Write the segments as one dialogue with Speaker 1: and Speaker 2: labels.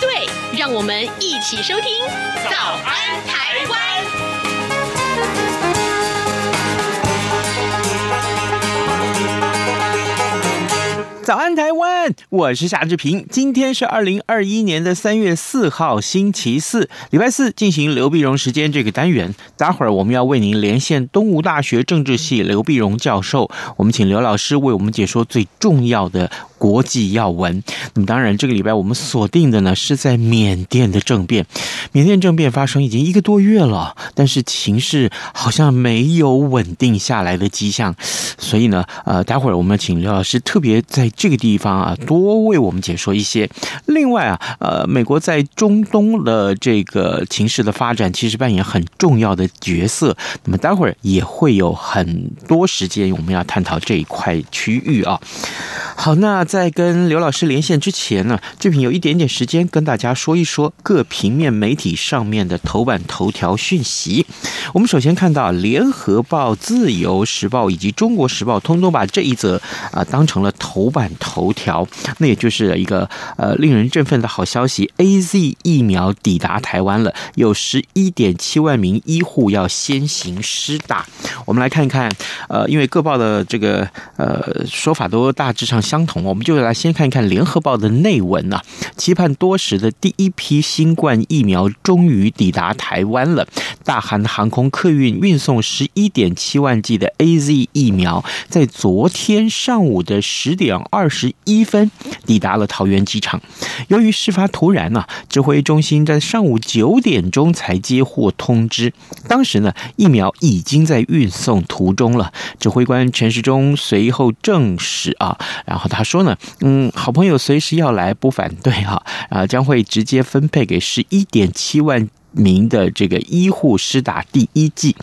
Speaker 1: 对，让我们一起收听《早安台湾》。
Speaker 2: 早安，台湾！我是夏志平。今天是二零二一年的三月四号，星期四，礼拜四，进行刘碧荣时间这个单元。待会儿我们要为您连线东吴大学政治系刘碧荣教授，我们请刘老师为我们解说最重要的国际要闻。那么，当然，这个礼拜我们锁定的呢是在缅甸的政变。缅甸政变发生已经一个多月了，但是情势好像没有稳定下来的迹象。所以呢，呃，待会儿我们请刘老师特别在。这个地方啊，多为我们解说一些。另外啊，呃，美国在中东的这个情势的发展，其实扮演很重要的角色。那么待会儿也会有很多时间，我们要探讨这一块区域啊。好，那在跟刘老师连线之前呢，这边有一点点时间跟大家说一说各平面媒体上面的头版头条讯息。我们首先看到《联合报》、《自由时报》以及《中国时报》通通把这一则啊当成了头版头条，那也就是一个呃令人振奋的好消息：AZ 疫苗抵达台湾了，有十一点七万名医护要先行施打。我们来看一看，呃，因为各报的这个呃说法都大致上。相同，我们就来先看一看《联合报》的内文啊。期盼多时的第一批新冠疫苗终于抵达台湾了。大韩航空客运运送十一点七万剂的 AZ 疫苗，在昨天上午的十点二十一分抵达了桃园机场。由于事发突然啊，指挥中心在上午九点钟才接获通知，当时呢，疫苗已经在运送途中了。指挥官陈时中随后证实啊，然后。他说呢，嗯，好朋友随时要来，不反对哈，啊，将会直接分配给十一点七万。名的这个医护施打第一剂，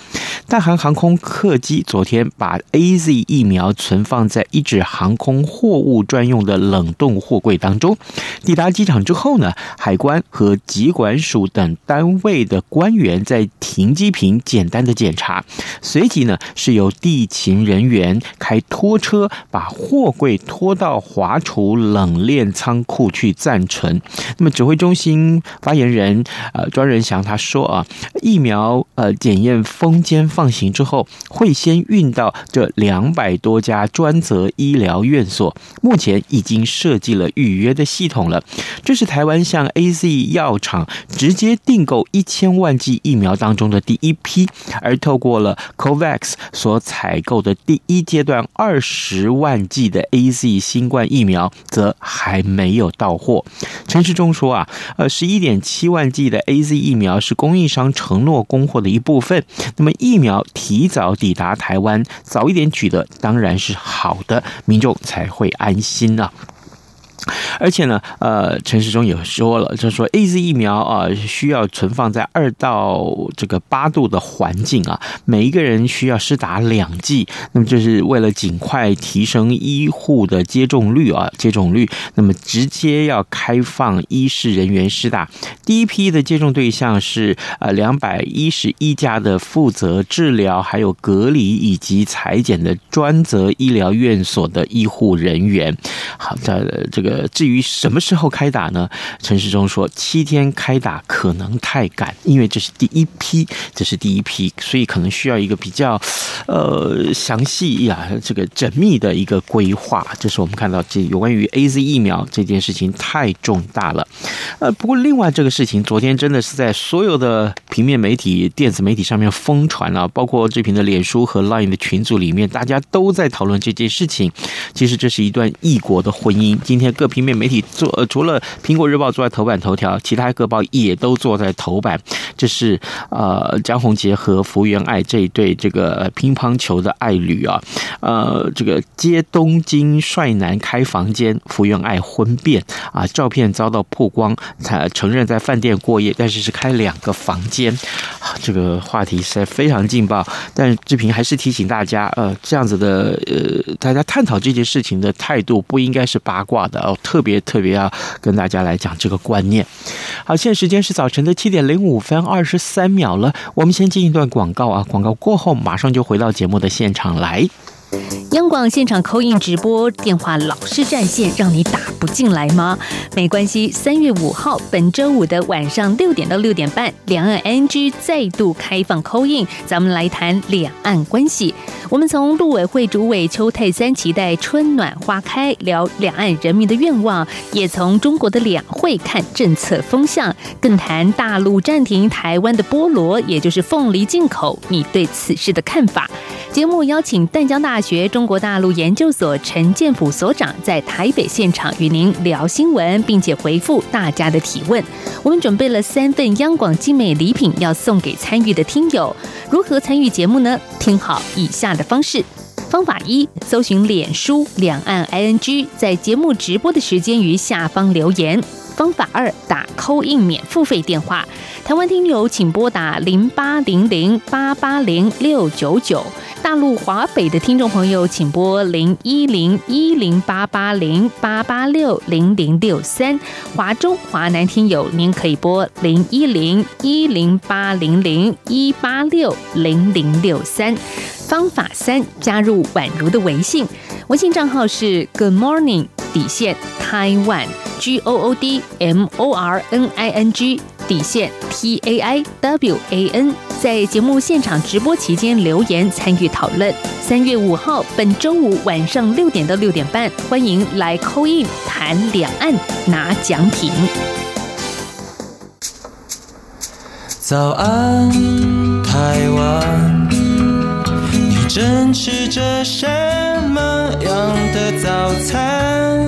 Speaker 2: 大韩航空客机昨天把 AZ 疫苗存放在一纸航空货物专用的冷冻货柜当中。抵达机场之后呢，海关和疾管署等单位的官员在停机坪简单的检查，随即呢是由地勤人员开拖车把货柜拖到华储冷链仓库去暂存。那么指挥中心发言人呃庄人祥。他说啊，疫苗呃检验封缄放行之后，会先运到这两百多家专责医疗院所，目前已经设计了预约的系统了。这是台湾向 AZ 药厂直接订购一千万剂疫苗当中的第一批，而透过了 COVAX 所采购的第一阶段二十万剂的 AZ 新冠疫苗，则还没有到货。陈时中说啊，呃，十一点七万剂的 AZ 疫苗。苗是供应商承诺供货的一部分。那么疫苗提早抵达台湾，早一点取得当然是好的，民众才会安心呢、啊。而且呢，呃，陈时中也说了，就说 AZ 疫苗啊，需要存放在二到这个八度的环境啊，每一个人需要施打两剂，那么就是为了尽快提升医护的接种率啊，接种率，那么直接要开放医事人员施打。第一批的接种对象是呃两百一十一家的负责治疗、还有隔离以及裁剪的专责医疗院所的医护人员。好的，这个。至于什么时候开打呢？陈时中说七天开打可能太赶，因为这是第一批，这是第一批，所以可能需要一个比较呃详细呀，这个缜密的一个规划。这是我们看到这有关于 AZ 疫苗这件事情太重大了。呃，不过另外这个事情昨天真的是在所有的平面媒体、电子媒体上面疯传了，包括这平的脸书和 Line 的群组里面，大家都在讨论这件事情。其实这是一段异国。的婚姻。今天各平面媒体做，呃，除了苹果日报坐在头版头条，其他各报也都坐在头版。这是呃江宏杰和福原爱这一对这个乒乓球的爱侣啊，呃，这个接东京帅男开房间，福原爱婚变啊，照片遭到曝光，才承认在饭店过夜，但是是开两个房间。这个话题实在非常劲爆，但志平还是提醒大家，呃，这样子的，呃，大家探讨这件事情的态度不应该是八卦的哦，特特别特别要跟大家来讲这个观念。好，现在时间是早晨的七点零五分二十三秒了，我们先进一段广告啊，广告过后马上就回到节目的现场来。
Speaker 3: 央广现场 call in 直播电话老是占线，让你打不进来吗？没关系，三月五号本周五的晚上六点到六点半，两岸 NG 再度开放 call in，咱们来谈两岸关系。我们从陆委会主委邱泰三期待春暖花开，聊两岸人民的愿望；也从中国的两会看政策风向，更谈大陆暂停台湾的菠萝，也就是凤梨进口，你对此事的看法。节目邀请淡江大学学中国大陆研究所陈建甫所长在台北现场与您聊新闻，并且回复大家的提问。我们准备了三份央广精美礼品要送给参与的听友，如何参与节目呢？听好以下的方式：方法一，搜寻脸书两岸 ING，在节目直播的时间于下方留言；方法二，打 call in 免付费电话，台湾听友请拨打零八零零八八零六九九。大陆华北的听众朋友，请拨零一零一零八八零八八六零零六三；华中华南听友，您可以拨零一零一零八零零一八六零零六三。方法三，加入宛如的微信，微信账号是 Good Morning 底线 Taiwan G O O D M O R N I N G 底线 T A I W A N。在节目现场直播期间留言参与讨论。三月五号，本周五晚上六点到六点半，欢迎来 call in 谈两岸拿奖品。
Speaker 4: 早安，台湾，你正吃着什么样的早餐？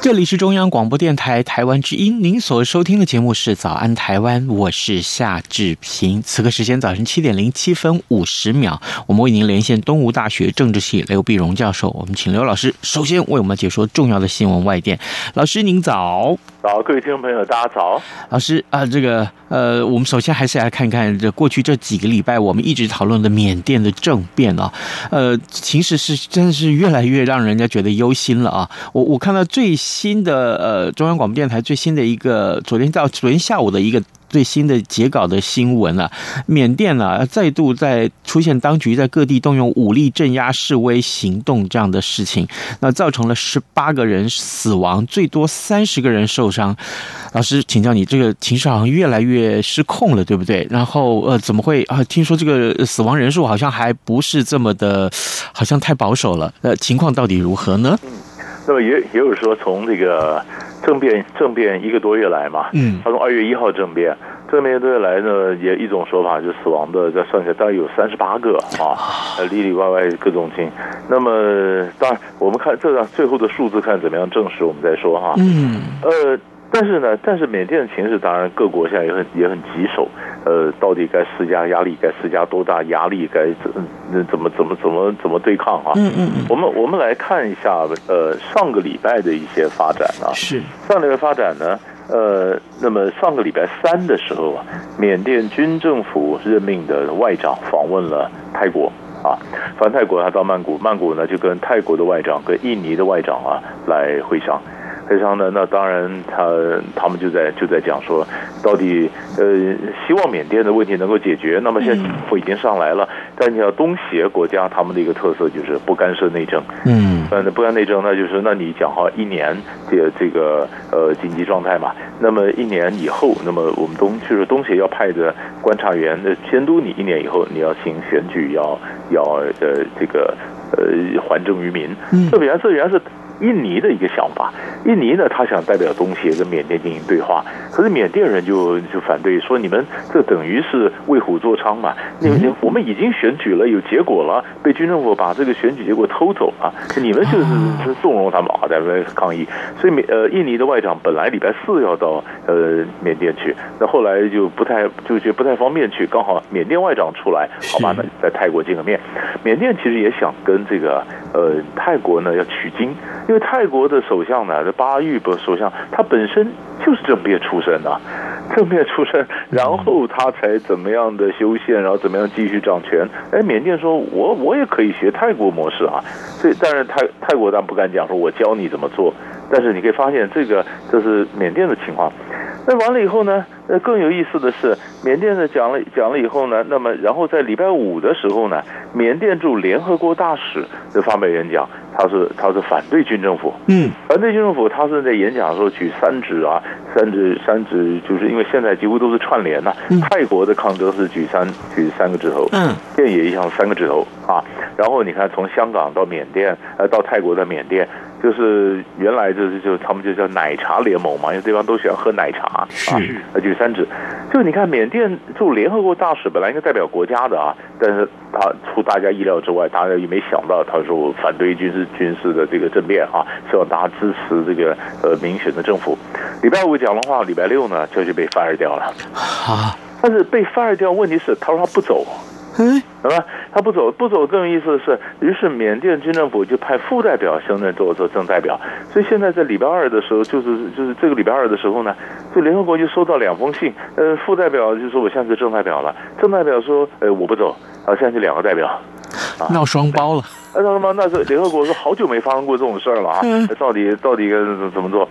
Speaker 2: 这里是中央广播电台台湾之音，您所收听的节目是《早安台湾》，我是夏志平。此刻时间早晨七点零七分五十秒，我们为您连线东吴大学政治系刘碧荣教授。我们请刘老师首先为我们解说重要的新闻外电。老师您早，
Speaker 5: 早，各位听众朋友大家早。
Speaker 2: 老师啊，这个呃，我们首先还是来看看这过去这几个礼拜我们一直讨论的缅甸的政变啊，呃，形势是真的是越来越让人家觉得忧心了啊。我我看到最。新的呃，中央广播电台最新的一个，昨天到昨天下午的一个最新的截稿的新闻啊，缅甸啊再度在出现当局在各地动用武力镇压示威行动这样的事情，那造成了十八个人死亡，最多三十个人受伤。老师，请教你，这个情势好像越来越失控了，对不对？然后呃，怎么会啊？听说这个死亡人数好像还不是这么的，好像太保守了。呃，情况到底如何呢？
Speaker 5: 那么也也有说，从这个政变政变一个多月来嘛，嗯，他从二月一号政变，政变一个多月来呢，也一种说法，就死亡的再算起来大概有三十八个啊，里里外外各种情。那么当然，我们看这个最后的数字看怎么样证实，我们再说哈。嗯，呃。但是呢，但是缅甸的情势当然各国现在也很也很棘手，呃，到底该施加压力，该施加多大压力，该怎怎么怎么怎么怎么对抗啊？嗯嗯。我们我们来看一下，呃，上个礼拜的一些发展啊。是。上个礼拜发展呢，呃，那么上个礼拜三的时候啊，缅甸军政府任命的外长访问了泰国啊，访泰国他到曼谷，曼谷呢就跟泰国的外长跟印尼的外长啊来会商。赔偿呢，那当然他他们就在就在讲说，到底呃希望缅甸的问题能够解决。那么现在政府已经上来了，嗯、但你要东协国家他们的一个特色就是不干涉内政。嗯，呃不干内政，那就是那你讲好一年这这个呃紧急状态嘛，那么一年以后，那么我们东就是东协要派的观察员的监督你一年以后你要行选举，要要呃这个呃还政于民。嗯，这原这原是。印尼的一个想法，印尼呢，他想代表东协跟缅甸进行对话，可是缅甸人就就反对说，你们这等于是为虎作伥嘛？你们我们已经选举了，有结果了，被军政府把这个选举结果偷走了，你们就是是纵容他们啊，在那抗议。所以缅呃印尼的外长本来礼拜四要到呃缅甸去，那后来就不太就觉得不太方便去，刚好缅甸外长出来，好吧，那在泰国见个面。缅甸其实也想跟这个呃泰国呢要取经。因为泰国的首相呢，这巴育不首相，他本身就是政变出身的，政变出身，然后他才怎么样的修宪，然后怎么样继续掌权。哎，缅甸说我我也可以学泰国模式啊，所以当然泰泰国当然不敢讲说我教你怎么做，但是你可以发现这个这是缅甸的情况。那完了以后呢，呃，更有意思的是，缅甸的讲了讲了以后呢，那么然后在礼拜五的时候呢，缅甸驻联合国大使的发表演讲，他是他是反对军政府，嗯，反对军政府，他是在演讲的时候举三指啊，三指三指，就是因为现在几乎都是串联呐、啊，泰国的抗争是举三举三个指头，嗯，这也一样三个指头啊，然后你看从香港到缅甸，呃，到泰国的缅甸。就是原来就是就他们就叫奶茶联盟嘛，因为对方都喜欢喝奶茶是啊，举三指。就你看缅甸驻联合国大使本来应该代表国家的啊，但是他出大家意料之外，大家也没想到，他说反对军事军事的这个政变啊，希望大家支持这个呃民选的政府。礼拜五讲的话，礼拜六呢就是被 fire 掉了啊，但是被 fire 掉，问题是他说他不走。嗯，好吧，他不走，不走更有意思的是，于是缅甸军政府就派副代表升任做做正代表，所以现在在礼拜二的时候，就是就是这个礼拜二的时候呢，就联合国就收到两封信，呃，副代表就说我现在是正代表了，正代表说，呃，我不走，啊，现在就两个代表，啊，
Speaker 2: 闹双包了，
Speaker 5: 那什么？那是联合国说好久没发生过这种事儿了啊，到底到底该怎么做？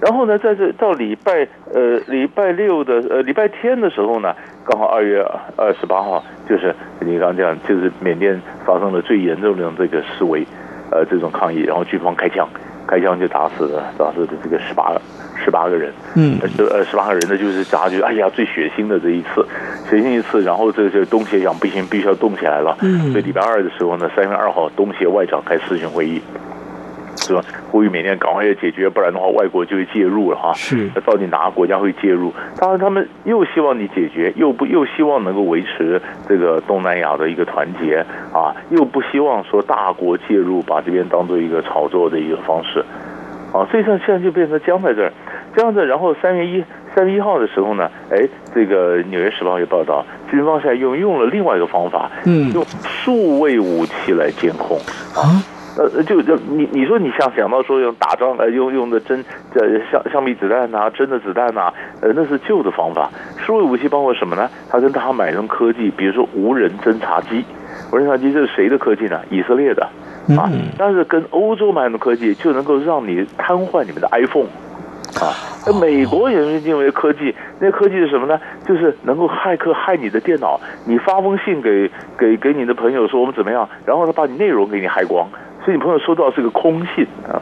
Speaker 5: 然后呢，在这到礼拜呃礼拜六的呃礼拜天的时候呢，刚好二月二十八号，就是你刚刚讲，就是缅甸发生了最严重的这个示威，呃这种抗议，然后军方开枪，开枪就打死了打死了这个十八十八个人，嗯，这呃十八个人呢就是大家就哎呀最血腥的这一次，血腥一次，然后这个东协讲不行，必须要动起来了，嗯，所以礼拜二的时候呢，三月二号东协外长开视讯会议。是吧？呼吁缅甸赶快要解决，不然的话，外国就会介入了哈。是，到底哪个国家会介入？当然，他们又希望你解决，又不又希望能够维持这个东南亚的一个团结啊，又不希望说大国介入，把这边当做一个炒作的一个方式啊。所以说，现在就变成僵在这儿，僵在。然后三月一三月一号的时候呢，哎，这个《纽约时报》也报道，军方现在用用了另外一个方法，嗯，用数位武器来监控啊。呃，就就你你说你想想到说用打仗呃用用的真呃橡橡皮子弹呐、啊，真的子弹呐、啊，呃那是旧的方法。数位武器包括什么呢？他跟他买上科技，比如说无人侦察机，无人侦察机这是谁的科技呢？以色列的啊，但是跟欧洲买的科技就能够让你瘫痪你们的 iPhone 啊。那美国也是因为科技，那科技是什么呢？就是能够骇客害你的电脑，你发封信给给给你的朋友说我们怎么样，然后他把你内容给你害光。所以你朋友收到是个空信啊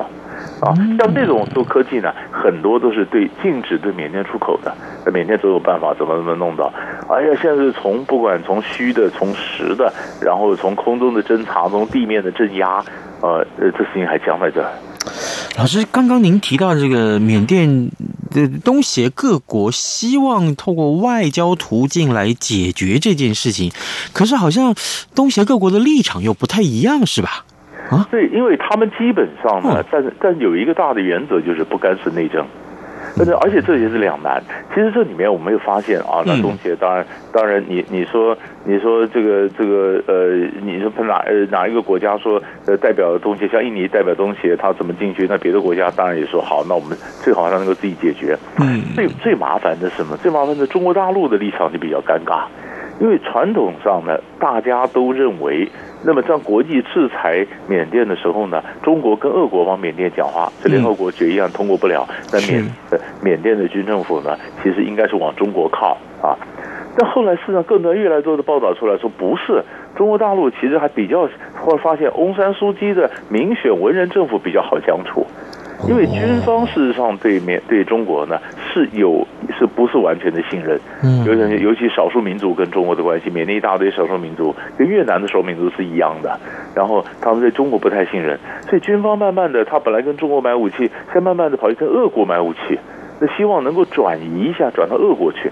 Speaker 5: 啊，像这种做科技呢，很多都是对禁止对缅甸出口的，缅甸总有办法怎么怎么弄到。哎呀，现在是从不管从虚的、从实的，然后从空中的侦查、从地面的镇压，呃呃，这事情还僵在这儿。
Speaker 2: 老师，刚刚您提到这个缅甸的东协各国希望透过外交途径来解决这件事情，可是好像东协各国的立场又不太一样，是吧？啊，
Speaker 5: 对，因为他们基本上呢，但是但是有一个大的原则就是不干涉内政，但是而且这也是两难。其实这里面我们有发现啊，那东协当然当然你你说你说这个这个呃，你说哪呃哪一个国家说呃代表东协，像印尼代表东协，他怎么进去？那别的国家当然也说好，那我们最好让能够自己解决。嗯，最最麻烦的是什么？最麻烦的中国大陆的立场就比较尴尬。因为传统上呢，大家都认为那么在国际制裁缅甸的时候呢，中国跟俄国往缅甸讲话，这联合国决议案通过不了，那缅缅甸的军政府呢，其实应该是往中国靠啊。但后来事实上更多越来越多的报道出来说，不是中国大陆其实还比较或者发现翁山书记的民选文人政府比较好相处。因为军方事实上对面对中国呢是有是不是完全的信任？嗯，尤其尤其少数民族跟中国的关系，缅甸一大堆少数民族跟越南的少数民族是一样的，然后他们对中国不太信任，所以军方慢慢的，他本来跟中国买武器，现在慢慢的跑去跟俄国买武器，那希望能够转移一下，转到俄国去，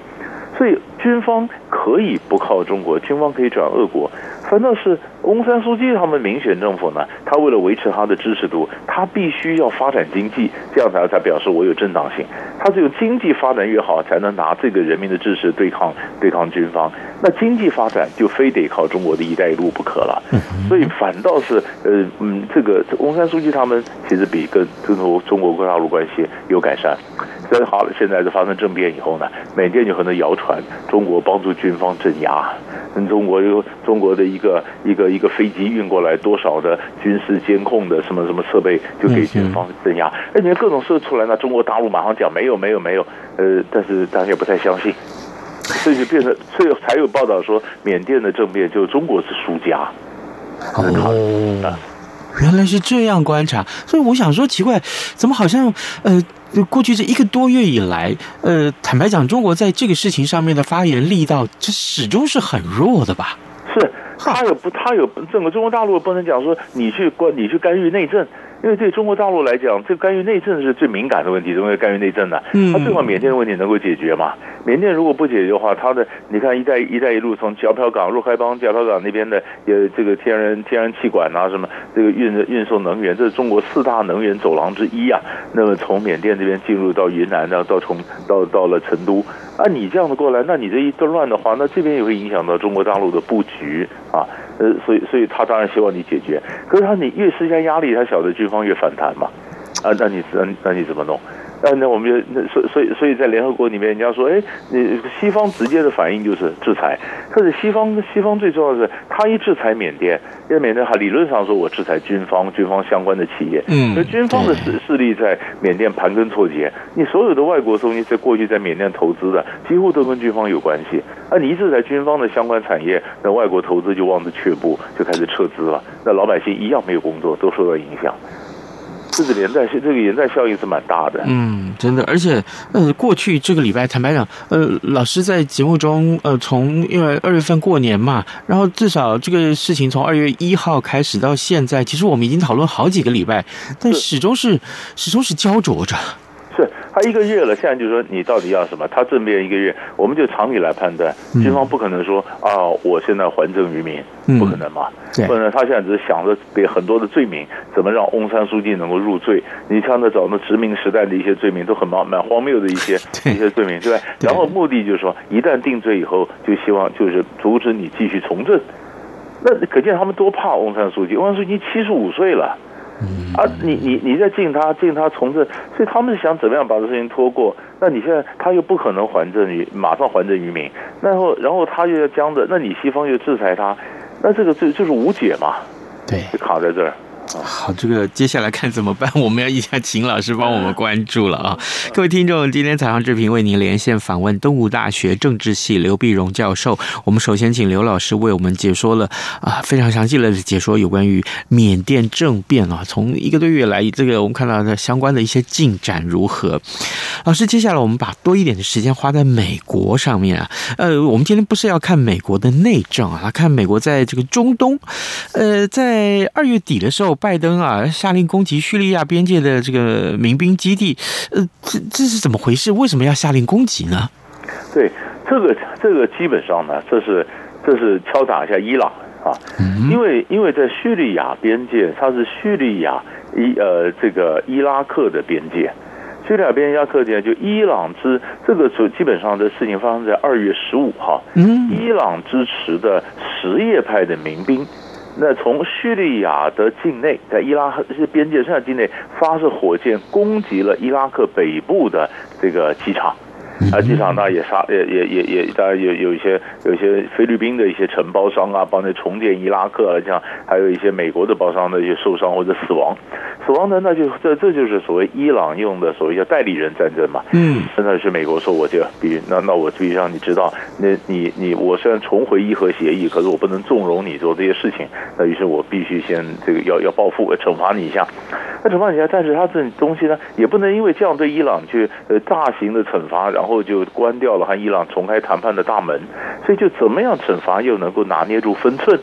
Speaker 5: 所以军方可以不靠中国，军方可以转俄国。反倒是翁山书记他们民选政府呢，他为了维持他的支持度，他必须要发展经济，这样才才表示我有正当性。他只有经济发展越好，才能拿这个人民的支持对抗对抗军方。那经济发展就非得靠中国的一带一路不可了。所以反倒是呃嗯，这个翁山书记他们其实比跟中国中国大陆关系有改善。所以好了，现在是发生政变以后呢，缅甸有很多谣传，中国帮助军方镇压，跟中国有中国的一个一个一个飞机运过来多少的军事监控的什么什么设备，就给军方镇压。哎，你看各种事出来，那中国大陆马上讲没有没有没有，呃，但是大家也不太相信，所以就变成，所以才有报道说缅甸的政变就中国是输家。
Speaker 2: 哦，原来是这样观察，所以我想说奇怪，怎么好像呃。就过去这一个多月以来，呃，坦白讲，中国在这个事情上面的发言力道，这始终是很弱的吧？
Speaker 5: 是，他有不，他有整个中国大陆不能讲说你去关，你去干预内政。因为对中国大陆来讲，这个干预内政是最敏感的问题，因为干预内政呢，他最好缅甸的问题能够解决嘛。缅甸如果不解决的话，他的你看一带一带一路从皎漂港、若开邦、皎漂港那边的呃这个天然天然气管啊，什么这个运运送能源，这是中国四大能源走廊之一啊。那么从缅甸这边进入到云南，然后到从到到了成都，按你这样的过来，那你这一顿乱的话，那这边也会影响到中国大陆的布局啊。呃，所以所以他当然希望你解决，可是他你越施加压力，他晓得军方越反弹嘛，啊，那你那那你怎么弄？那那我们就那所所以所以在联合国里面，人家说，哎，你西方直接的反应就是制裁。可是西方西方最重要的是，他一制裁缅甸，因为缅甸他理论上说我制裁军方军方相关的企业，嗯，所以军方的势势力在缅甸盘根错节。你所有的外国东西在过去在缅甸投资的，几乎都跟军方有关系。啊，你一制裁军方的相关产业，那外国投资就望之却步，就开始撤资了。那老百姓一样没有工作，都受到影响。这个连带这个连带效应是蛮大的。
Speaker 2: 嗯，真的，而且呃，过去这个礼拜，坦白讲，呃，老师在节目中，呃，从因为二月份过年嘛，然后至少这个事情从二月一号开始到现在，其实我们已经讨论好几个礼拜，但始终，是始终是焦灼着。
Speaker 5: 是他一个月了，现在就说你到底要什么？他政变一个月，我们就常理来判断，军方不可能说啊，我现在还政于民，不可能嘛。不能，他现在只是想着给很多的罪名，怎么让翁山书记能够入罪？你像那找那殖民时代的一些罪名，都很蛮蛮荒谬的一些 一些罪名，对吧？然后目的就是说，一旦定罪以后，就希望就是阻止你继续从政。那可见他们多怕翁山书记，翁山书记七十五岁了。啊，你你你在禁他禁他从政，所以他们是想怎么样把这事情拖过？那你现在他又不可能还政于马上还政于民，然后然后他又要僵着，那你西方又制裁他，那这个就就是无解嘛？
Speaker 2: 对，
Speaker 5: 就卡在这儿。
Speaker 2: 好，这个接下来看怎么办？我们要一下请老师帮我们关注了啊！各位听众，今天早上这频为您连线访问东吴大学政治系刘碧荣教授。我们首先请刘老师为我们解说了啊，非常详细的解说有关于缅甸政变啊，从一个多月来，这个我们看到的相关的一些进展如何？老师，接下来我们把多一点的时间花在美国上面啊。呃，我们今天不是要看美国的内政啊，看美国在这个中东，呃，在二月底的时候。拜登啊，下令攻击叙利亚边界的这个民兵基地，呃，这这是怎么回事？为什么要下令攻击呢？
Speaker 5: 对，这个这个基本上呢，这是这是敲打一下伊朗啊，嗯、因为因为在叙利亚边界，它是叙利亚伊呃这个伊拉克的边界，叙利亚边伊拉克边就伊朗之这个就基本上的事情发生在二月十五号，嗯，伊朗支持的什叶派的民兵。那从叙利亚的境内，在伊拉克这些边界上境内发射火箭攻击了伊拉克北部的这个机场，啊，机场那也杀也也也也，当然有有一些有一些菲律宾的一些承包商啊，帮着重建伊拉克啊，这样还有一些美国的包商的一些受伤或者死亡，死亡的那就这这就是所谓伊朗用的所谓叫代理人战争嘛。嗯，真的是美国说我就必须那那我必须让你知道，那你你我虽然重回伊核协议，可是我不能纵容你做这些事情，那于是我必须先这个要要报复，惩罚你一下。那惩罚你一下，但是他这东西呢，也不能因为这样对伊朗去呃大型的惩罚，然后就关掉了和伊朗重开谈判的大门。所以就怎么样惩罚又能够拿捏住分寸？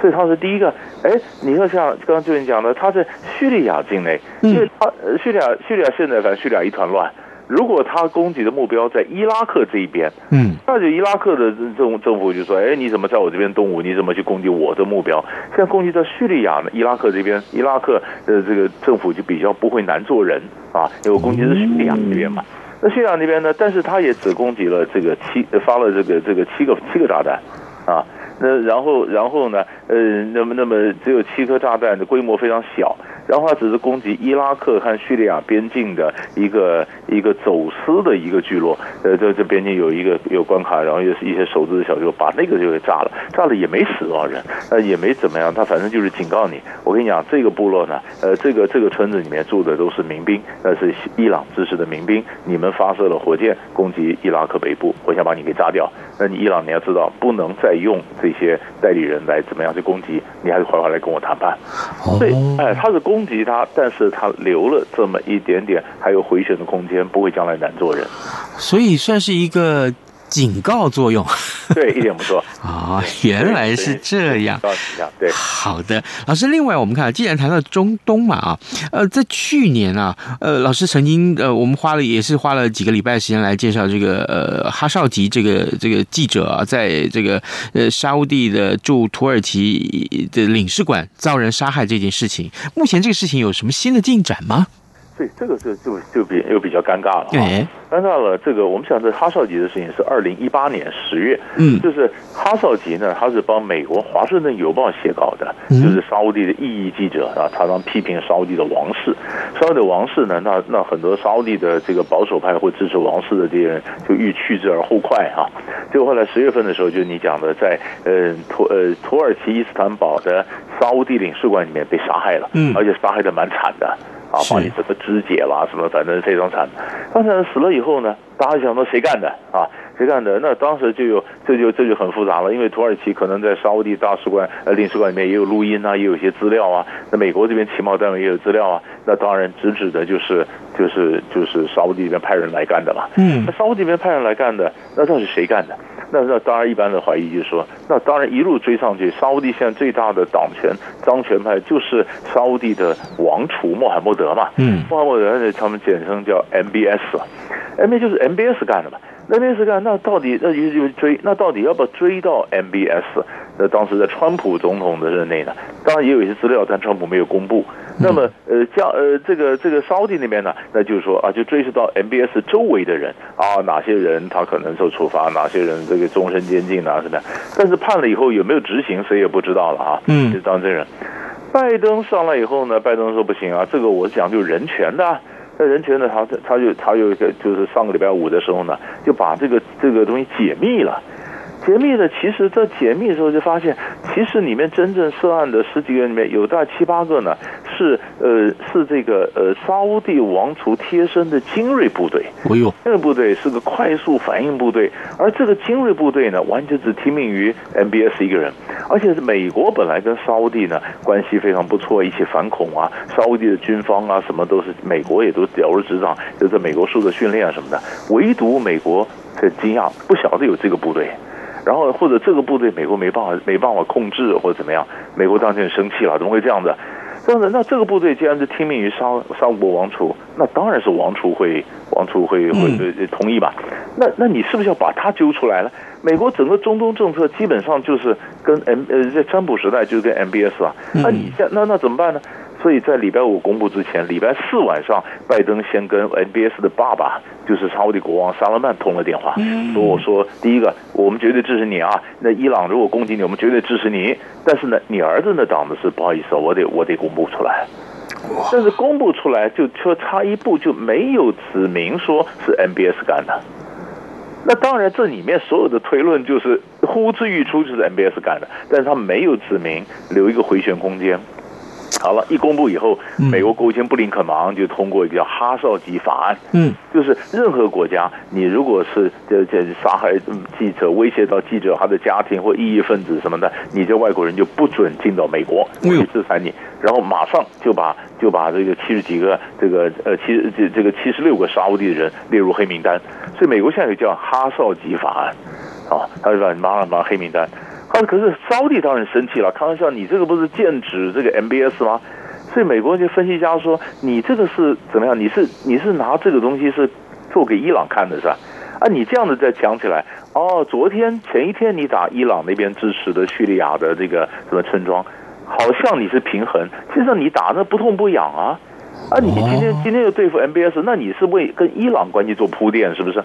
Speaker 5: 所以他是第一个。哎，你要像刚刚就你讲的，他在叙利亚境内，因为他叙利亚叙利亚现在反正叙利亚一团乱。如果他攻击的目标在伊拉克这一边，嗯，那就伊拉克的政政府就说：“哎，你怎么在我这边动武？你怎么去攻击我的目标？”现在攻击在叙利亚呢？伊拉克这边，伊拉克的这个政府就比较不会难做人啊，因为我攻击是叙利亚这边嘛。那叙利亚那边呢？但是他也只攻击了这个七，发了这个这个七个七个炸弹啊。那然后然后呢？呃，那么那么只有七颗炸弹的规模非常小。然后他只是攻击伊拉克和叙利亚边境的一个一个走私的一个聚落，呃，这这边境有一个有关卡，然后又是一些手指的小聚，把那个就给炸了，炸了也没死多少人，呃，也没怎么样，他反正就是警告你，我跟你讲，这个部落呢，呃，这个这个村子里面住的都是民兵，那是伊朗支持的民兵，你们发射了火箭攻击伊拉克北部，我想把你给炸掉，那你伊朗你要知道，不能再用这些代理人来怎么样去攻击，你还是回来跟我谈判，所以，哎，他是攻。攻击他，但是他留了这么一点点，还有回旋的空间，不会将来难做人，
Speaker 2: 所以算是一个。警告作用，
Speaker 5: 对，一点不错
Speaker 2: 啊、哦，原来是这样。
Speaker 5: 对，
Speaker 2: 好的，老师。另外，我们看，既然谈到中东嘛，啊，呃，在去年啊，呃，老师曾经呃，我们花了也是花了几个礼拜时间来介绍这个呃哈绍吉这个这个记者啊，在这个呃沙乌地的驻土耳其的领事馆遭人杀害这件事情，目前这个事情有什么新的进展吗？
Speaker 5: 对，这个就就就比又比较尴尬了啊！尴尬了，这个我们想这哈少吉的事情是二零一八年十月，嗯，就是哈少吉呢，他是帮美国《华盛顿邮报》写稿的，就是沙乌地的异议记者啊，常常批评沙乌地的王室。沙乌地王室呢，那那很多沙乌地的这个保守派或支持王室的这些人就欲去之而后快啊！结果后来十月份的时候，就你讲的，在呃土呃土耳其伊斯坦堡的沙乌地领事馆里面被杀害了，嗯，而且杀害的蛮惨的。啊，把你什么肢解啦，什么反正非常惨。当时死了以后呢，大家想到谁干的啊？谁干的？那当时就有这就这就很复杂了，因为土耳其可能在沙乌地大使馆呃领事馆里面也有录音啊，也有一些资料啊。那美国这边情报单位也有资料啊。那当然直指的就是就是就是沙乌地里面派人来干的了。嗯，那沙乌地里面派人来干的，那到底谁干的？那那当然，一般的怀疑就是说，那当然一路追上去，沙乌地现在最大的党权当权派就是沙乌地的王储穆罕默德嘛。嗯，穆罕默德，他们简称叫 MBS，MBS 就是 MBS 干的嘛。MBS 干，那到底那就就追，那到底要不要追到 MBS？那当时在川普总统的任内呢，当然也有一些资料，但川普没有公布。那么，呃，叫呃，这个这个沙乌地那边呢，那就是说啊，就追溯到 MBS 周围的人啊，哪些人他可能受处罚，哪些人这个终身监禁啊什么的。但是判了以后有没有执行，谁也不知道了啊。嗯，就当这人。拜登上来以后呢，拜登说不行啊，这个我讲究人权的，那人权呢，他他就他有一个就是上个礼拜五的时候呢，就把这个这个东西解密了。解密的，其实，在解密的时候就发现，其实里面真正涉案的十几个人里面有大概七八个呢，是呃是这个呃沙乌地王储贴身的精锐部队。哎呦，这个部队是个快速反应部队，而这个精锐部队呢，完全只听命于 MBS 一个人，而且是美国本来跟沙乌地呢关系非常不错，一起反恐啊，沙乌地的军方啊什么都是美国也都了如指掌，就在美国受的训练啊什么的，唯独美国很惊讶，不晓得有这个部队。然后或者这个部队美国没办法没办法控制或者怎么样，美国当然就生气了，怎么会这样子？这样子，那这个部队既然是听命于沙沙乌国王储，那当然是王储会王储会会同意吧？那那你是不是要把他揪出来了？美国整个中东政策基本上就是跟 M 呃在川普时代就是跟 MBS 啊，那你现那那怎么办呢？所以在礼拜五公布之前，礼拜四晚上，拜登先跟 NBS 的爸爸，就是沙乌地国王萨勒曼通了电话，说我说第一个，我们绝对支持你啊。那伊朗如果攻击你，我们绝对支持你。但是呢，你儿子那档子是不好意思，我得我得公布出来。但是公布出来就说差一步就没有指明说是 NBS 干的。那当然，这里面所有的推论就是呼之欲出，就是 NBS 干的，但是他没有指明留一个回旋空间。好了，一公布以后，美国国务卿布林肯马上就通过一个叫哈少级法案。嗯，就是任何国家，你如果是这这杀害记者、威胁到记者他的家庭或异议分子什么的，你这外国人就不准进到美国，去制裁你。然后马上就把就把这个七十几个这个呃七这这个七十六个沙乌地的人列入黑名单。所以美国现在有叫哈少级法案，啊，他就把你马上把黑名单。啊，可是沙乌地当然生气了，开玩笑，你这个不是剑指这个 MBS 吗？所以美国就分析家说，你这个是怎么样？你是你是拿这个东西是做给伊朗看的是吧？啊，你这样子再讲起来，哦，昨天前一天你打伊朗那边支持的叙利亚的这个什么村庄，好像你是平衡，其实你打那不痛不痒啊。啊，你今天今天又对付 MBS，那你是为跟伊朗关系做铺垫是不是？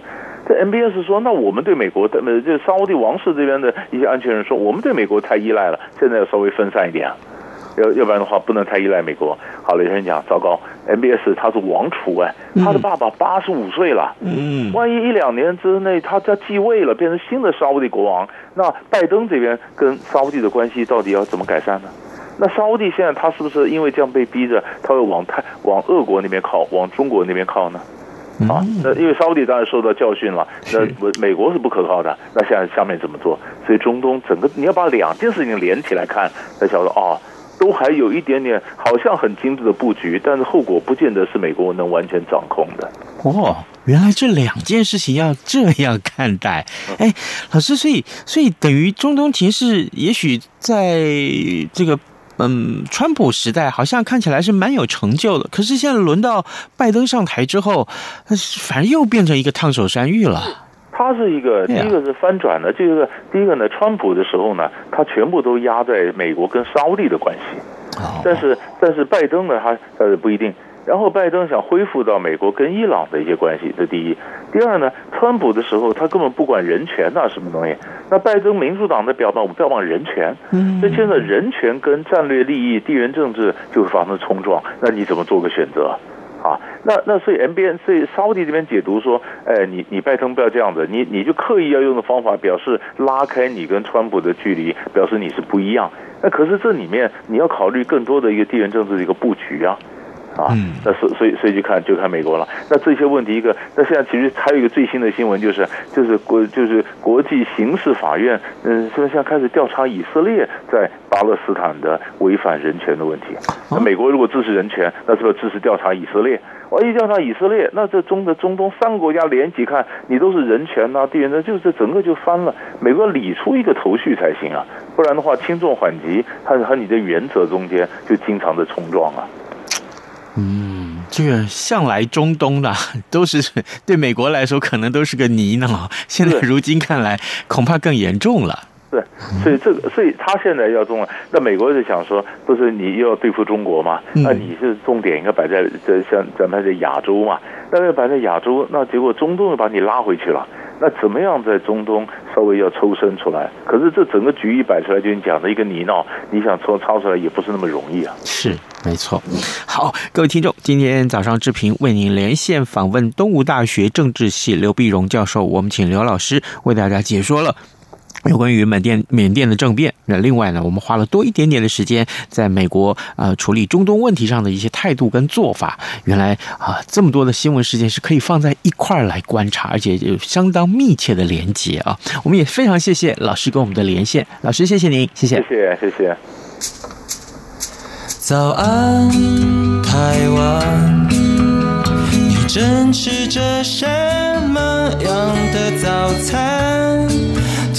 Speaker 5: 这 MBS 说，那我们对美国的呃，这沙乌地王室这边的一些安全人说，我们对美国太依赖了，现在要稍微分散一点啊，要要不然的话不能太依赖美国。好了，有人讲，糟糕，MBS 他是王储哎，他的爸爸八十五岁了，嗯，万一一两年之内他他继位了，变成新的沙乌地国王，那拜登这边跟沙乌地的关系到底要怎么改善呢？那沙乌地现在他是不是因为这样被逼着，他会往太往俄国那边靠，往中国那边靠呢？啊，那因为沙乌地当然受到教训了，那美国是不可靠的。那现在下面怎么做？所以中东整个你要把两件事情连起来看，才晓得哦，都还有一点点好像很精致的布局，但是后果不见得是美国能完全掌控的。
Speaker 2: 哦，原来这两件事情要这样看待。哎，老师，所以所以等于中东情势，也许在这个。嗯，川普时代好像看起来是蛮有成就的，可是现在轮到拜登上台之后，反而又变成一个烫手山芋了。
Speaker 5: 他是一个，第一个是翻转的，这个第一个呢，川普的时候呢，他全部都压在美国跟沙乌地的关系，但是但是拜登呢，他呃不一定。然后拜登想恢复到美国跟伊朗的一些关系，这第一。第二呢，川普的时候他根本不管人权呐、啊、什么东西。那拜登民主党的标榜我们标榜人权，嗯那现在人权跟战略利益、地缘政治就会发生冲撞，那你怎么做个选择啊？那那所以 M B N 所以沙乌地这边解读说，哎，你你拜登不要这样子，你你就刻意要用的方法表示拉开你跟川普的距离，表示你是不一样。那可是这里面你要考虑更多的一个地缘政治的一个布局啊。啊，那所所以所以就看就看美国了。那这些问题一个，那现在其实还有一个最新的新闻，就是就是国就是国际刑事法院，嗯，现在开始调查以色列在巴勒斯坦的违反人权的问题。那美国如果支持人权，那是不是支持调查以色列？万一调查以色列，那这中的中东三个国家连起看，你都是人权呐、啊，地缘的，就是整个就翻了。美国理出一个头绪才行啊，不然的话轻重缓急它和你的原则中间就经常的冲撞啊。
Speaker 2: 嗯，这个向来中东的 都是对美国来说可能都是个泥淖，现在如今看来恐怕更严重了。
Speaker 5: 对，所以这个，所以他现在要中了，那美国就想说，不是你又要对付中国嘛？那你是重点应该摆在这像咱们在亚洲嘛？那要摆在亚洲，那结果中东又把你拉回去了。那怎么样在中东稍微要抽身出来？可是这整个局一摆出来，就你讲的一个泥淖，你想抽抄出来也不是那么容易啊。
Speaker 2: 是，没错。好，各位听众，今天早上志平为您连线访问东吴大学政治系刘碧荣教授，我们请刘老师为大家解说了。有关于缅甸缅甸的政变，那另外呢，我们花了多一点点的时间，在美国呃处理中东问题上的一些态度跟做法，原来啊这么多的新闻事件是可以放在一块儿来观察，而且有相当密切的连接啊。我们也非常谢谢老师跟我们的连线，老师谢谢您，谢谢，
Speaker 5: 谢谢，谢谢。
Speaker 4: 早安，台湾，你正吃着什么样的早餐？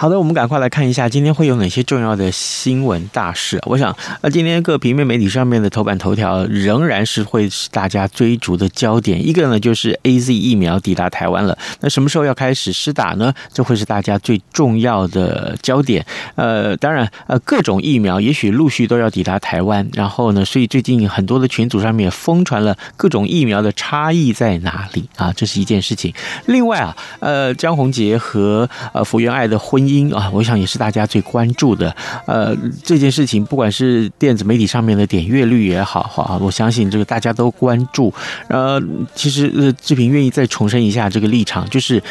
Speaker 2: 好的，我们赶快来看一下今天会有哪些重要的新闻大事。我想，呃，今天各平面媒体上面的头版头条仍然是会是大家追逐的焦点。一个呢，就是 AZ 疫苗抵达台湾了，那什么时候要开始施打呢？这会是大家最重要的焦点。呃，当然，呃，各种疫苗也许陆续都要抵达台湾，然后呢，所以最近很多的群组上面疯传了各种疫苗的差异在哪里啊？这是一件事情。另外啊，呃，张宏杰和呃福原爱的婚姻音啊，我想也是大家最关注的。呃，这件事情不管是电子媒体上面的点阅率也好，哈，我相信这个大家都关注。呃，其实呃志平愿意再重申一下这个立场，就是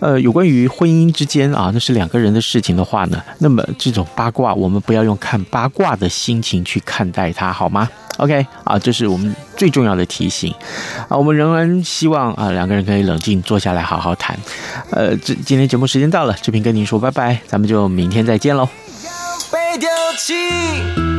Speaker 2: 呃有关于婚姻之间啊，那是两个人的事情的话呢，那么这种八卦我们不要用看八卦的心情去看待它，好吗？OK 啊，这是我们最重要的提醒啊！我们仍然希望啊，两个人可以冷静坐下来好好谈。呃，这今天节目时间到了，志平跟您说拜拜，咱们就明天再见喽。要被丢弃